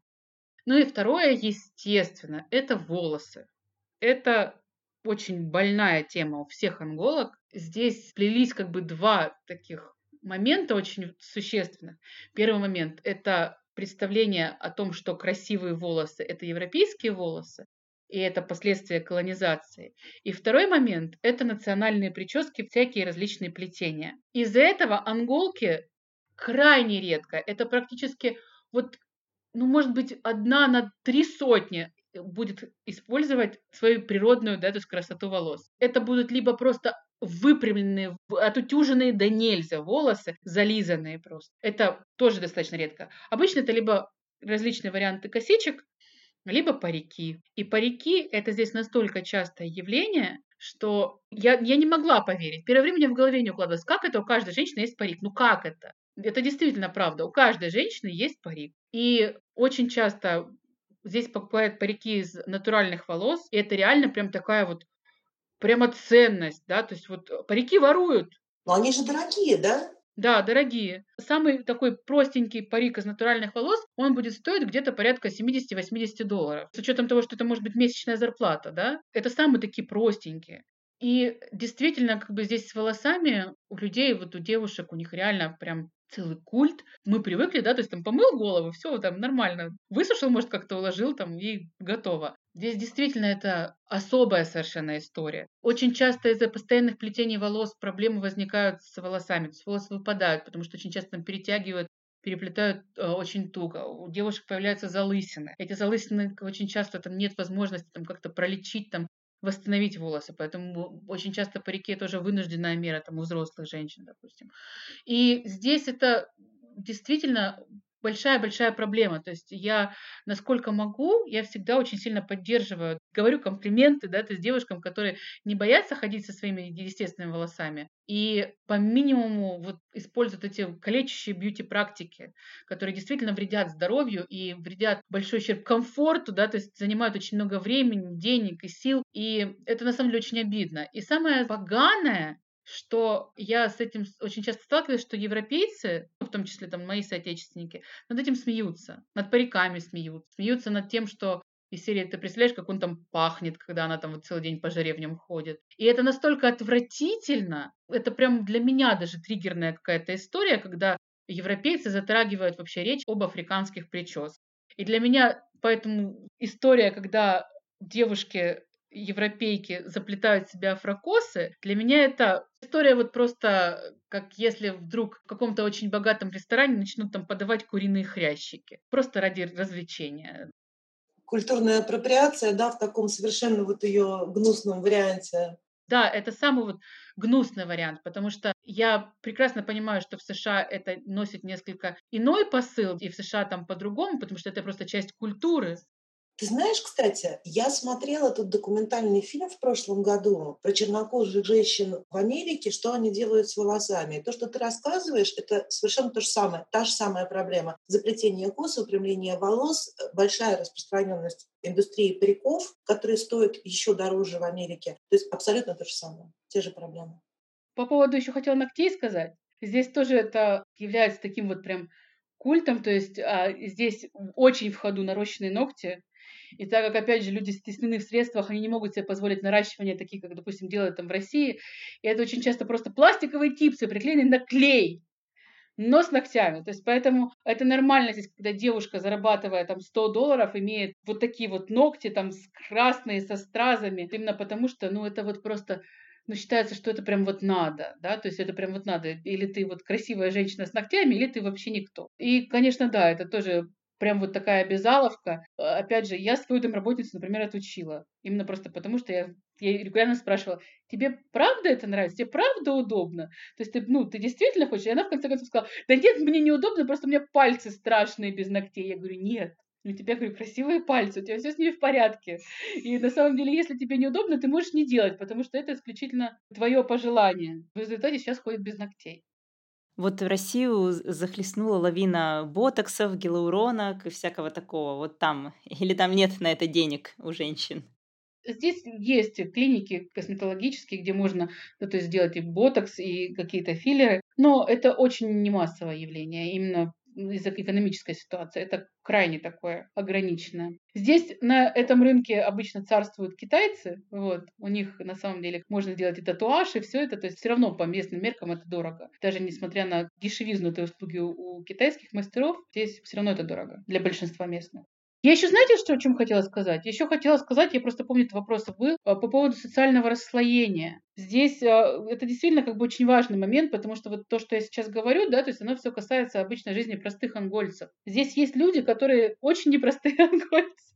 Ну и второе, естественно, это волосы. Это очень больная тема у всех анголог. Здесь сплелись как бы два таких момента очень существенных. Первый момент – это представление о том, что красивые волосы – это европейские волосы, и это последствия колонизации. И второй момент – это национальные прически, всякие различные плетения. Из-за этого анголки крайне редко, это практически вот, ну, может быть, одна на три сотни будет использовать свою природную, да, то есть красоту волос. Это будут либо просто выпрямленные, отутюженные до нельзя волосы, зализанные просто. Это тоже достаточно редко. Обычно это либо различные варианты косичек, либо парики. И парики – это здесь настолько частое явление, что я, я не могла поверить. Первое время мне в голове не укладывалось, как это у каждой женщины есть парик. Ну как это? Это действительно правда. У каждой женщины есть парик. И очень часто здесь покупают парики из натуральных волос, и это реально прям такая вот прямо ценность, да, то есть вот парики воруют. Но они же дорогие, да? Да, дорогие. Самый такой простенький парик из натуральных волос, он будет стоить где-то порядка 70-80 долларов. С учетом того, что это может быть месячная зарплата, да? Это самые такие простенькие. И действительно, как бы здесь с волосами у людей, вот у девушек, у них реально прям целый культ. Мы привыкли, да, то есть там помыл голову, все там нормально. Высушил, может, как-то уложил там и готово. Здесь действительно это особая совершенно история. Очень часто из-за постоянных плетений волос проблемы возникают с волосами. То есть волосы выпадают, потому что очень часто там перетягивают переплетают э, очень туго. У девушек появляются залысины. Эти залысины очень часто там нет возможности там как-то пролечить, там восстановить волосы. Поэтому очень часто парики тоже вынужденная мера там, у взрослых женщин, допустим. И здесь это действительно большая-большая проблема. То есть я, насколько могу, я всегда очень сильно поддерживаю, говорю комплименты, да, то есть девушкам, которые не боятся ходить со своими естественными волосами и по минимуму вот используют эти калечащие бьюти-практики, которые действительно вредят здоровью и вредят большой ущерб комфорту, да, то есть занимают очень много времени, денег и сил, и это на самом деле очень обидно. И самое поганое, что я с этим очень часто сталкиваюсь, что европейцы, в том числе там мои соотечественники, над этим смеются, над париками смеются, смеются над тем, что из серии ты представляешь, как он там пахнет, когда она там вот целый день по жаре в нем ходит. И это настолько отвратительно, это прям для меня даже триггерная какая-то история, когда европейцы затрагивают вообще речь об африканских прическах. И для меня поэтому история, когда девушки европейки заплетают себе афрокосы, для меня это история вот просто как если вдруг в каком-то очень богатом ресторане начнут там подавать куриные хрящики. Просто ради развлечения. Культурная апроприация, да, в таком совершенно вот ее гнусном варианте. Да, это самый вот гнусный вариант, потому что я прекрасно понимаю, что в США это носит несколько иной посыл, и в США там по-другому, потому что это просто часть культуры. Ты знаешь, кстати, я смотрела тут документальный фильм в прошлом году про чернокожих женщин в Америке, что они делают с волосами. И то, что ты рассказываешь, это совершенно то же самое, та же самая проблема. Заплетение кос, выпрямление волос, э, большая распространенность индустрии париков, которые стоят еще дороже в Америке. То есть абсолютно то же самое, те же проблемы. По поводу еще хотела ногтей сказать. Здесь тоже это является таким вот прям культом, то есть а, здесь очень в ходу нарощенные ногти, и так как, опять же, люди стеснены в средствах, они не могут себе позволить наращивание таких, как, допустим, делают там в России. И это очень часто просто пластиковые типсы, приклеенные на клей, но с ногтями. То есть поэтому это нормально здесь, когда девушка, зарабатывая там 100 долларов, имеет вот такие вот ногти там с красные, со стразами. Именно потому что, ну, это вот просто ну, считается, что это прям вот надо, да, то есть это прям вот надо. Или ты вот красивая женщина с ногтями, или ты вообще никто. И, конечно, да, это тоже прям вот такая обязаловка. А, опять же, я свою домработницу, например, отучила. Именно просто потому, что я, я регулярно спрашивала, тебе правда это нравится? Тебе правда удобно? То есть ты, ну, ты действительно хочешь? И она в конце концов сказала, да нет, мне неудобно, просто у меня пальцы страшные без ногтей. Я говорю, нет, у тебя, говорю, красивые пальцы, у тебя все с ними в порядке. И на самом деле, если тебе неудобно, ты можешь не делать, потому что это исключительно твое пожелание. В результате сейчас ходит без ногтей. Вот в Россию захлестнула лавина ботоксов, гиалуронок и всякого такого. Вот там. Или там нет на это денег у женщин? Здесь есть клиники косметологические, где можно ну, то есть сделать и ботокс, и какие-то филлеры, но это очень не массовое явление. Именно из-за экономической ситуации. Это крайне такое ограниченное. Здесь на этом рынке обычно царствуют китайцы. Вот. У них на самом деле можно сделать и татуаж, и все это. То есть все равно по местным меркам это дорого. Даже несмотря на дешевизну этой услуги у китайских мастеров, здесь все равно это дорого для большинства местных. Я еще, знаете, что, о чем хотела сказать? Еще хотела сказать, я просто помню, этот вопрос был, а, по поводу социального расслоения. Здесь а, это действительно как бы очень важный момент, потому что вот то, что я сейчас говорю, да, то есть оно все касается обычной жизни простых ангольцев. Здесь есть люди, которые очень непростые ангольцы.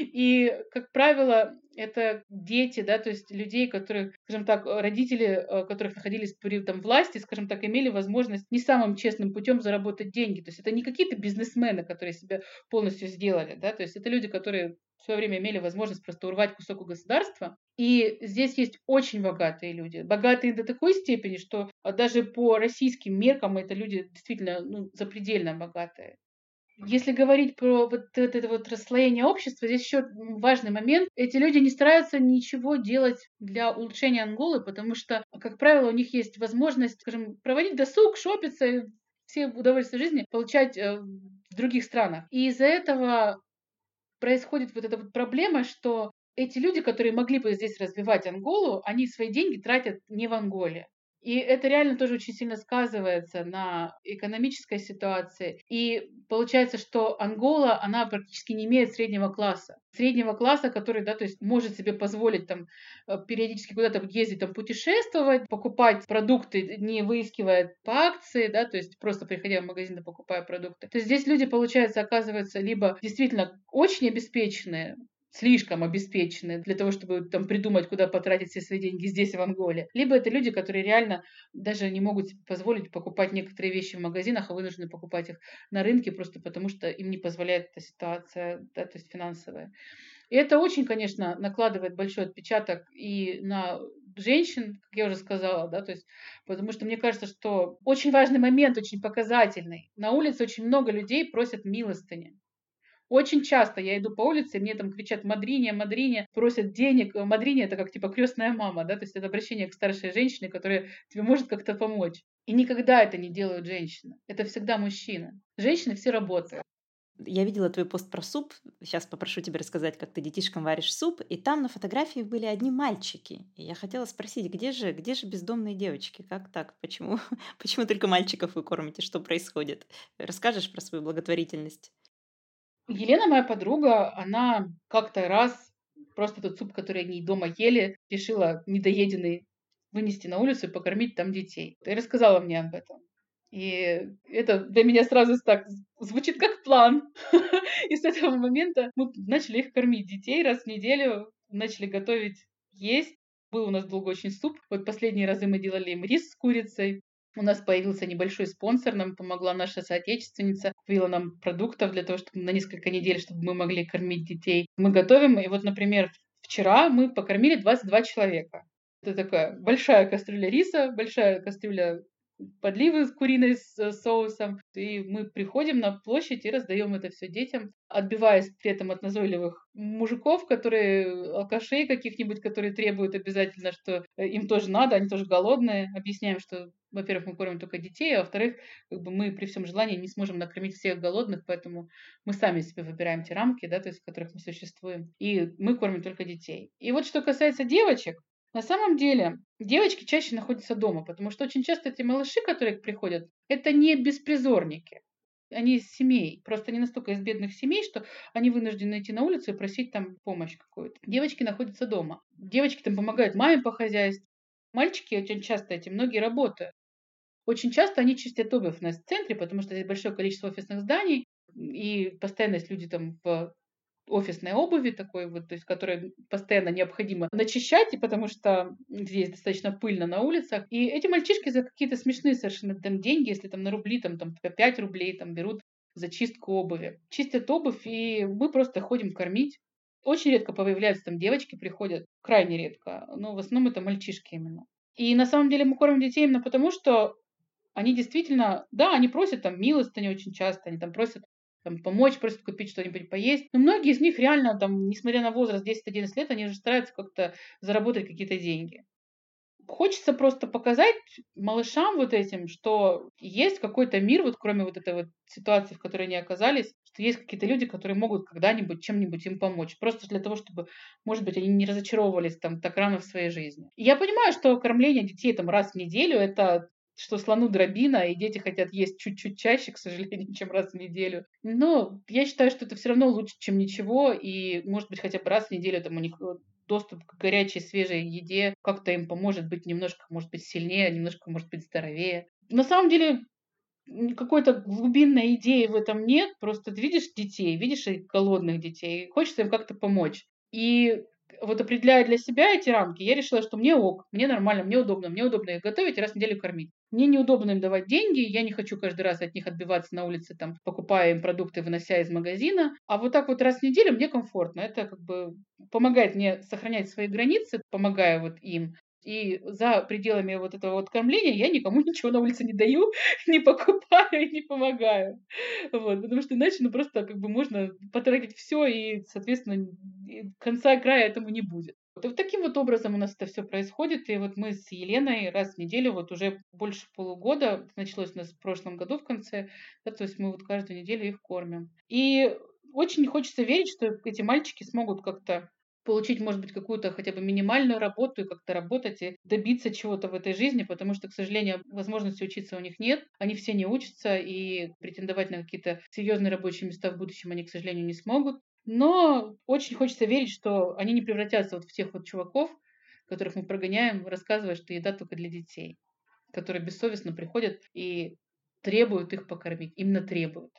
И, как правило, это дети, да, то есть людей, которые, скажем так, родители, э, которых находились при там, власти, скажем так, имели возможность не самым честным путем заработать деньги. То есть это не какие-то бизнесмены, которые себя полностью сделали, да, то есть это люди, которые в свое время имели возможность просто урвать кусок у государства. И здесь есть очень богатые люди. Богатые до такой степени, что даже по российским меркам это люди действительно ну, запредельно богатые. Если говорить про вот это вот расслоение общества, здесь еще важный момент. Эти люди не стараются ничего делать для улучшения Анголы, потому что, как правило, у них есть возможность, скажем, проводить досуг, шопиться, все удовольствия жизни получать э, в других странах. И из-за этого происходит вот эта вот проблема, что эти люди, которые могли бы здесь развивать Анголу, они свои деньги тратят не в Анголе. И это реально тоже очень сильно сказывается на экономической ситуации. И получается, что Ангола, она практически не имеет среднего класса. Среднего класса, который, да, то есть может себе позволить там э, периодически куда-то ездить, там путешествовать, покупать продукты, не выискивая по акции, да, то есть просто приходя в магазин и покупая продукты. То есть здесь люди, получается, оказываются либо действительно очень обеспеченные, слишком обеспечены для того, чтобы там придумать, куда потратить все свои деньги здесь, в Анголе. Либо это люди, которые реально даже не могут позволить покупать некоторые вещи в магазинах, а вынуждены покупать их на рынке просто потому, что им не позволяет эта ситуация, да, то есть финансовая. И это очень, конечно, накладывает большой отпечаток и на женщин, как я уже сказала, да, то есть, потому что мне кажется, что очень важный момент, очень показательный. На улице очень много людей просят милостыни. Очень часто я иду по улице, мне там кричат «Мадрине, Мадрине», просят денег. Мадрине — это как типа крестная мама, да, то есть это обращение к старшей женщине, которая тебе может как-то помочь. И никогда это не делают женщины. Это всегда мужчина. Женщины все работают. Я видела твой пост про суп. Сейчас попрошу тебя рассказать, как ты детишкам варишь суп. И там на фотографии были одни мальчики. И я хотела спросить, где же, где же бездомные девочки? Как так? Почему, почему только мальчиков вы кормите? Что происходит? Расскажешь про свою благотворительность? Елена, моя подруга, она как-то раз просто тот суп, который они дома ели, решила недоеденный вынести на улицу и покормить там детей. И рассказала мне об этом. И это для меня сразу так звучит как план. И с этого момента мы начали их кормить детей раз в неделю, начали готовить есть. Был у нас долго очень суп. Вот последние разы мы делали им рис с курицей. У нас появился небольшой спонсор, нам помогла наша соотечественница, купила нам продуктов для того, чтобы на несколько недель, чтобы мы могли кормить детей. Мы готовим, и вот, например, вчера мы покормили 22 человека. Это такая большая кастрюля риса, большая кастрюля подливы с куриной с соусом. И мы приходим на площадь и раздаем это все детям, отбиваясь при этом от назойливых мужиков, которые, алкашей каких-нибудь, которые требуют обязательно, что э, им тоже надо, они тоже голодные. Объясняем, что, во-первых, мы кормим только детей, а во-вторых, как бы мы при всем желании не сможем накормить всех голодных, поэтому мы сами себе выбираем те рамки, да, то есть в которых мы существуем. И мы кормим только детей. И вот что касается девочек, на самом деле, девочки чаще находятся дома, потому что очень часто эти малыши, которые приходят, это не беспризорники. Они из семей, просто не настолько из бедных семей, что они вынуждены идти на улицу и просить там помощь какую-то. Девочки находятся дома. Девочки там помогают маме по хозяйству. Мальчики очень часто эти, многие работают. Очень часто они чистят обувь в центре, потому что здесь большое количество офисных зданий, и постоянно есть люди там в офисной обуви такой вот, то есть, которую постоянно необходимо начищать, и потому что здесь достаточно пыльно на улицах. И эти мальчишки за какие-то смешные совершенно там деньги, если там на рубли, там, там по 5 рублей там берут зачистку обуви. Чистят обувь, и мы просто ходим кормить. Очень редко появляются там девочки, приходят, крайне редко, но в основном это мальчишки именно. И на самом деле мы кормим детей именно потому, что они действительно, да, они просят там милостыни очень часто, они там просят там, помочь, просят купить что-нибудь поесть. Но многие из них реально, там, несмотря на возраст 10-11 лет, они же стараются как-то заработать какие-то деньги. Хочется просто показать малышам вот этим, что есть какой-то мир, вот кроме вот этой вот ситуации, в которой они оказались, что есть какие-то люди, которые могут когда-нибудь чем-нибудь им помочь. Просто для того, чтобы, может быть, они не разочаровывались там так рано в своей жизни. И я понимаю, что кормление детей там раз в неделю это что слону дробина, и дети хотят есть чуть-чуть чаще, к сожалению, чем раз в неделю. Но я считаю, что это все равно лучше, чем ничего, и, может быть, хотя бы раз в неделю там у них э, доступ к горячей, свежей еде как-то им поможет быть немножко, может быть, сильнее, немножко, может быть, здоровее. На самом деле, какой-то глубинной идеи в этом нет, просто ты видишь детей, видишь их голодных детей, хочется им как-то помочь. И вот определяя для себя эти рамки, я решила, что мне ок, мне нормально, мне удобно, мне удобно их готовить и раз в неделю кормить. Мне неудобно им давать деньги, я не хочу каждый раз от них отбиваться на улице, там, покупая им продукты, вынося из магазина. А вот так вот раз в неделю мне комфортно. Это как бы помогает мне сохранять свои границы, помогая вот им и за пределами вот этого вот кормления я никому ничего на улице не даю, не покупаю и не помогаю. Вот, потому что иначе ну, просто как бы можно потратить все, и, соответственно, конца края этому не будет. Вот, таким вот образом у нас это все происходит. И вот мы с Еленой раз в неделю, вот уже больше полугода, началось у нас в прошлом году в конце, да, то есть мы вот каждую неделю их кормим. И очень хочется верить, что эти мальчики смогут как-то получить, может быть, какую-то хотя бы минимальную работу и как-то работать и добиться чего-то в этой жизни, потому что, к сожалению, возможности учиться у них нет. Они все не учатся, и претендовать на какие-то серьезные рабочие места в будущем они, к сожалению, не смогут. Но очень хочется верить, что они не превратятся вот в тех вот чуваков, которых мы прогоняем, рассказывая, что еда только для детей, которые бессовестно приходят и требуют их покормить. Именно требуют.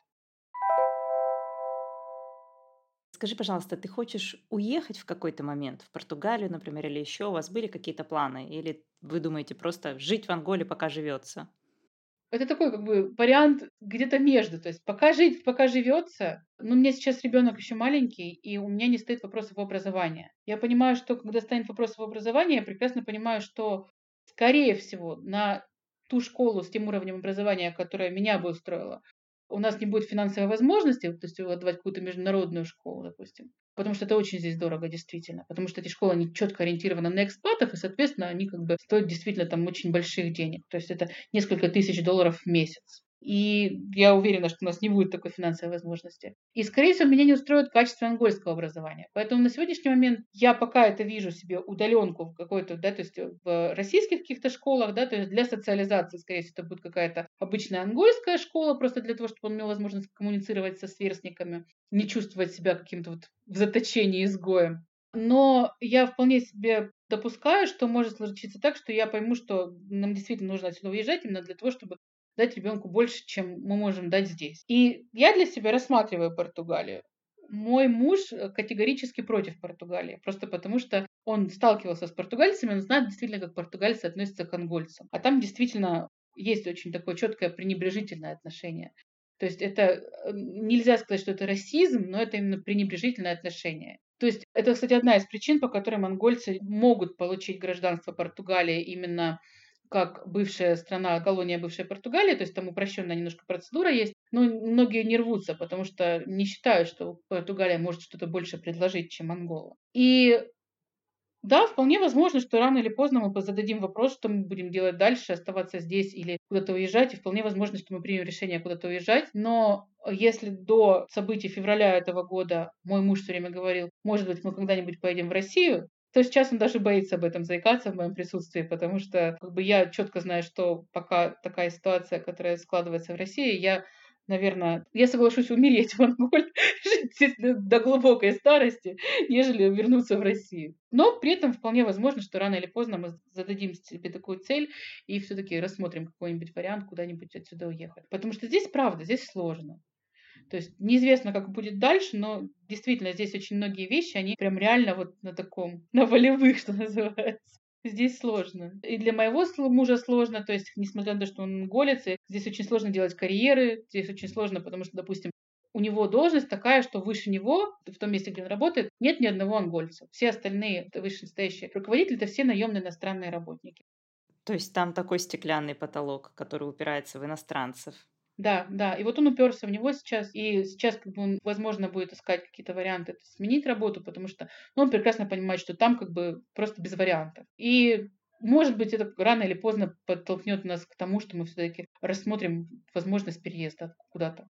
Скажи, пожалуйста, ты хочешь уехать в какой-то момент в Португалию, например, или еще? У вас были какие-то планы? Или вы думаете просто жить в Анголе, пока живется? Это такой как бы вариант где-то между. То есть пока жить, пока живется. Но у меня сейчас ребенок еще маленький, и у меня не стоит вопросов образования. Я понимаю, что когда станет вопрос об образовании, я прекрасно понимаю, что, скорее всего, на ту школу с тем уровнем образования, которая меня бы устроила, у нас не будет финансовой возможности, то есть отдавать какую-то международную школу, допустим. Потому что это очень здесь дорого, действительно. Потому что эти школы, они четко ориентированы на экспатов, и, соответственно, они как бы стоят действительно там очень больших денег. То есть это несколько тысяч долларов в месяц. И я уверена, что у нас не будет такой финансовой возможности. И, скорее всего, меня не устроит качество ангольского образования. Поэтому на сегодняшний момент я пока это вижу себе удаленку в какой-то, да, то есть в российских каких-то школах, да, то есть для социализации, скорее всего, это будет какая-то обычная ангольская школа, просто для того, чтобы он имел возможность коммуницировать со сверстниками, не чувствовать себя каким-то вот в заточении изгоем. Но я вполне себе допускаю, что может случиться так, что я пойму, что нам действительно нужно отсюда уезжать именно для того, чтобы дать ребенку больше, чем мы можем дать здесь. И я для себя рассматриваю Португалию. Мой муж э, категорически против Португалии, просто потому что он сталкивался с португальцами, он знает действительно, как португальцы относятся к ангольцам. А там действительно есть очень такое четкое пренебрежительное отношение. То есть это э, нельзя сказать, что это расизм, но это именно пренебрежительное отношение. То есть это, кстати, одна из причин, по которой монгольцы могут получить гражданство Португалии именно как бывшая страна, колония бывшей Португалии, то есть там упрощенная немножко процедура есть, но многие не рвутся, потому что не считают, что Португалия может что-то больше предложить, чем Ангола. И да, вполне возможно, что рано или поздно мы зададим вопрос, что мы будем делать дальше, оставаться здесь или куда-то уезжать, и вполне возможно, что мы примем решение куда-то уезжать. Но если до событий февраля этого года мой муж все время говорил, может быть, мы когда-нибудь поедем в Россию, то сейчас он даже боится об этом заикаться в моем присутствии, потому что как бы, я четко знаю, что пока такая ситуация, которая складывается в России, я наверное, я соглашусь умереть в Анголе, до глубокой старости, нежели вернуться в Россию. Но при этом вполне возможно, что рано или поздно мы зададим себе такую цель и все-таки рассмотрим какой-нибудь вариант куда-нибудь отсюда уехать. Потому что здесь правда, здесь сложно. То есть неизвестно, как будет дальше, но действительно здесь очень многие вещи, они прям реально вот на таком, на волевых, что называется. здесь сложно. И для моего мужа сложно, то есть, несмотря на то, что он голец, здесь очень сложно делать карьеры, здесь очень сложно, потому что, допустим, у него должность такая, что выше него, в том месте, где он работает, нет ни одного ангольца. Все остальные вышестоящие руководители — это все наемные иностранные работники. То есть там такой стеклянный потолок, который упирается в иностранцев. Да, да. И вот он уперся в него сейчас, и сейчас, как бы, он, возможно, будет искать какие-то варианты сменить работу, потому что ну, он прекрасно понимает, что там как бы просто без вариантов. И может быть, это рано или поздно подтолкнет нас к тому, что мы все-таки рассмотрим возможность переезда куда-то.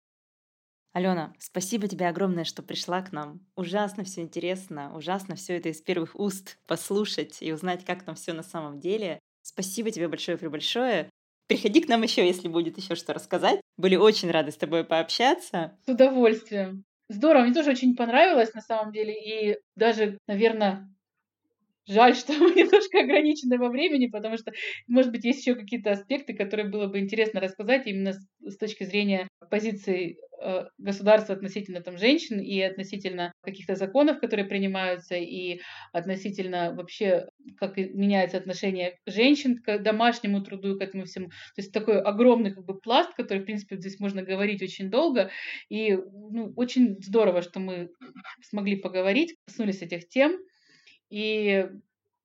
Алена, спасибо тебе огромное, что пришла к нам. Ужасно все интересно, ужасно все это из первых уст послушать и узнать, как там все на самом деле. Спасибо тебе большое-пребольшое. Приходи к нам еще, если будет еще что рассказать. Были очень рады с тобой пообщаться. С удовольствием. Здорово, мне тоже очень понравилось на самом деле. И даже, наверное, Жаль, что мы немножко ограничены во времени, потому что, может быть, есть еще какие-то аспекты, которые было бы интересно рассказать именно с, с точки зрения позиции государства относительно там, женщин и относительно каких-то законов, которые принимаются, и относительно вообще, как меняется отношение женщин к домашнему труду и к этому всему. То есть такой огромный как бы пласт, который, в принципе, здесь можно говорить очень долго. И ну, очень здорово, что мы смогли поговорить, коснулись этих тем. И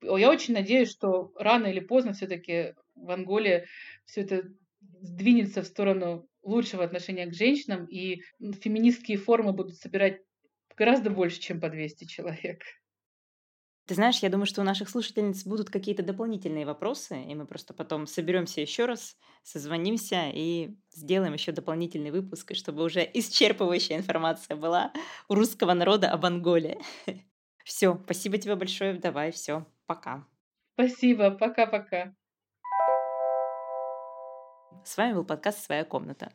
я очень надеюсь, что рано или поздно все-таки в Анголе все это сдвинется в сторону лучшего отношения к женщинам, и феминистские формы будут собирать гораздо больше, чем по 200 человек. Ты знаешь, я думаю, что у наших слушательниц будут какие-то дополнительные вопросы, и мы просто потом соберемся еще раз, созвонимся и сделаем еще дополнительный выпуск, чтобы уже исчерпывающая информация была у русского народа об Анголе. Все, спасибо тебе большое. Давай, все, пока. Спасибо, пока-пока. С вами был подкаст «Своя комната».